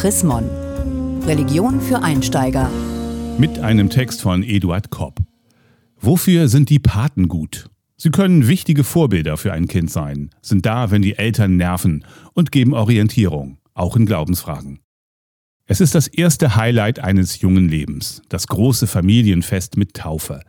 Chris Mon. Religion für Einsteiger. Mit einem Text von Eduard Kopp. Wofür sind die Paten gut? Sie können wichtige Vorbilder für ein Kind sein, sind da, wenn die Eltern nerven und geben Orientierung, auch in Glaubensfragen. Es ist das erste Highlight eines jungen Lebens, das große Familienfest mit Taufe.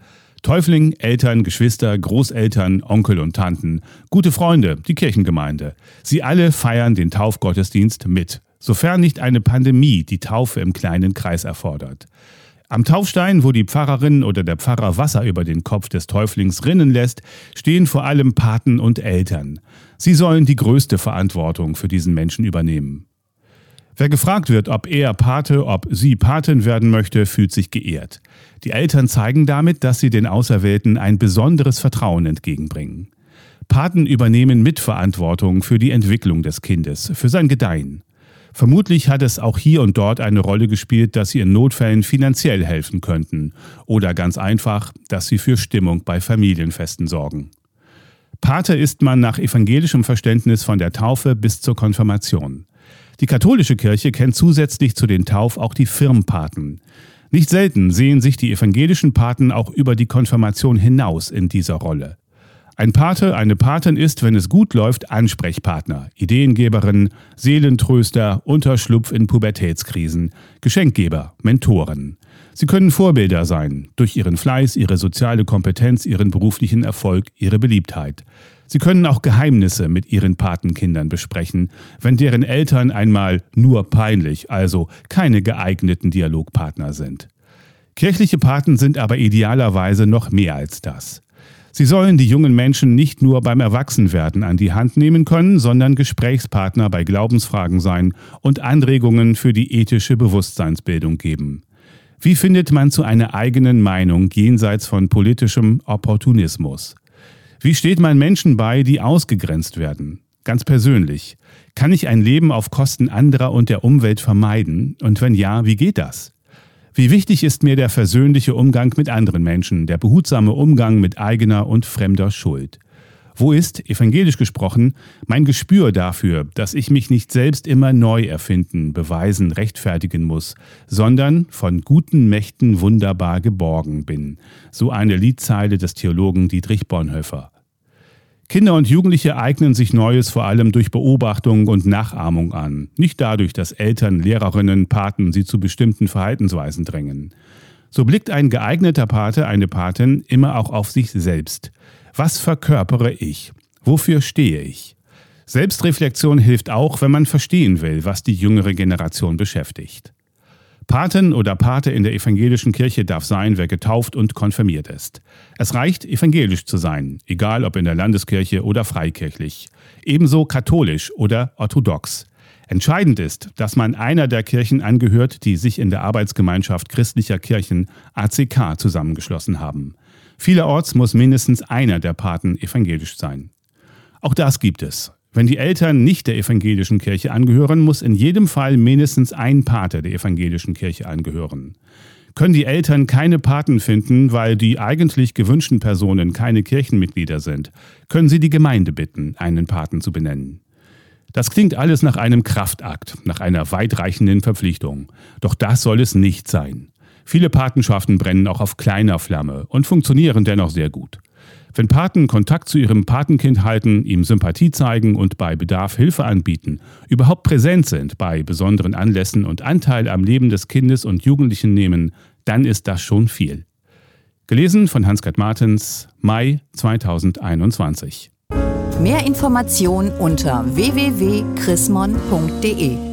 Täufling, Eltern, Geschwister, Großeltern, Onkel und Tanten, gute Freunde, die Kirchengemeinde. Sie alle feiern den Taufgottesdienst mit, sofern nicht eine Pandemie die Taufe im kleinen Kreis erfordert. Am Taufstein, wo die Pfarrerin oder der Pfarrer Wasser über den Kopf des Täuflings rinnen lässt, stehen vor allem Paten und Eltern. Sie sollen die größte Verantwortung für diesen Menschen übernehmen. Wer gefragt wird, ob er Pate, ob sie Patin werden möchte, fühlt sich geehrt. Die Eltern zeigen damit, dass sie den Auserwählten ein besonderes Vertrauen entgegenbringen. Paten übernehmen Mitverantwortung für die Entwicklung des Kindes, für sein Gedeihen. Vermutlich hat es auch hier und dort eine Rolle gespielt, dass sie in Notfällen finanziell helfen könnten oder ganz einfach, dass sie für Stimmung bei Familienfesten sorgen. Pate ist man nach evangelischem Verständnis von der Taufe bis zur Konfirmation. Die katholische Kirche kennt zusätzlich zu den Tauf auch die Firmpaten. Nicht selten sehen sich die evangelischen Paten auch über die Konfirmation hinaus in dieser Rolle. Ein Pate, eine Patin ist, wenn es gut läuft, Ansprechpartner, Ideengeberin, Seelentröster, Unterschlupf in Pubertätskrisen, Geschenkgeber, Mentoren. Sie können Vorbilder sein, durch ihren Fleiß, ihre soziale Kompetenz, ihren beruflichen Erfolg, ihre Beliebtheit. Sie können auch Geheimnisse mit ihren Patenkindern besprechen, wenn deren Eltern einmal nur peinlich, also keine geeigneten Dialogpartner sind. Kirchliche Paten sind aber idealerweise noch mehr als das. Sie sollen die jungen Menschen nicht nur beim Erwachsenwerden an die Hand nehmen können, sondern Gesprächspartner bei Glaubensfragen sein und Anregungen für die ethische Bewusstseinsbildung geben. Wie findet man zu einer eigenen Meinung jenseits von politischem Opportunismus? Wie steht man Menschen bei, die ausgegrenzt werden? Ganz persönlich. Kann ich ein Leben auf Kosten anderer und der Umwelt vermeiden? Und wenn ja, wie geht das? Wie wichtig ist mir der versöhnliche Umgang mit anderen Menschen, der behutsame Umgang mit eigener und fremder Schuld? Wo ist, evangelisch gesprochen, mein Gespür dafür, dass ich mich nicht selbst immer neu erfinden, beweisen, rechtfertigen muss, sondern von guten Mächten wunderbar geborgen bin? So eine Liedzeile des Theologen Dietrich Bonhoeffer. Kinder und Jugendliche eignen sich Neues vor allem durch Beobachtung und Nachahmung an, nicht dadurch, dass Eltern, Lehrerinnen, Paten sie zu bestimmten Verhaltensweisen drängen. So blickt ein geeigneter Pate, eine Patin immer auch auf sich selbst. Was verkörpere ich? Wofür stehe ich? Selbstreflexion hilft auch, wenn man verstehen will, was die jüngere Generation beschäftigt. Paten oder Pate in der evangelischen Kirche darf sein, wer getauft und konfirmiert ist. Es reicht, evangelisch zu sein, egal ob in der Landeskirche oder freikirchlich. Ebenso katholisch oder orthodox. Entscheidend ist, dass man einer der Kirchen angehört, die sich in der Arbeitsgemeinschaft christlicher Kirchen ACK zusammengeschlossen haben. Vielerorts muss mindestens einer der Paten evangelisch sein. Auch das gibt es. Wenn die Eltern nicht der evangelischen Kirche angehören, muss in jedem Fall mindestens ein Pate der evangelischen Kirche angehören. Können die Eltern keine Paten finden, weil die eigentlich gewünschten Personen keine Kirchenmitglieder sind, können sie die Gemeinde bitten, einen Paten zu benennen. Das klingt alles nach einem Kraftakt, nach einer weitreichenden Verpflichtung. Doch das soll es nicht sein. Viele Patenschaften brennen auch auf kleiner Flamme und funktionieren dennoch sehr gut. Wenn Paten Kontakt zu ihrem Patenkind halten, ihm Sympathie zeigen und bei Bedarf Hilfe anbieten, überhaupt präsent sind bei besonderen Anlässen und Anteil am Leben des Kindes und Jugendlichen nehmen, dann ist das schon viel. Gelesen von Hans-Gerd Martens, Mai 2021. Mehr Informationen unter www.chrismon.de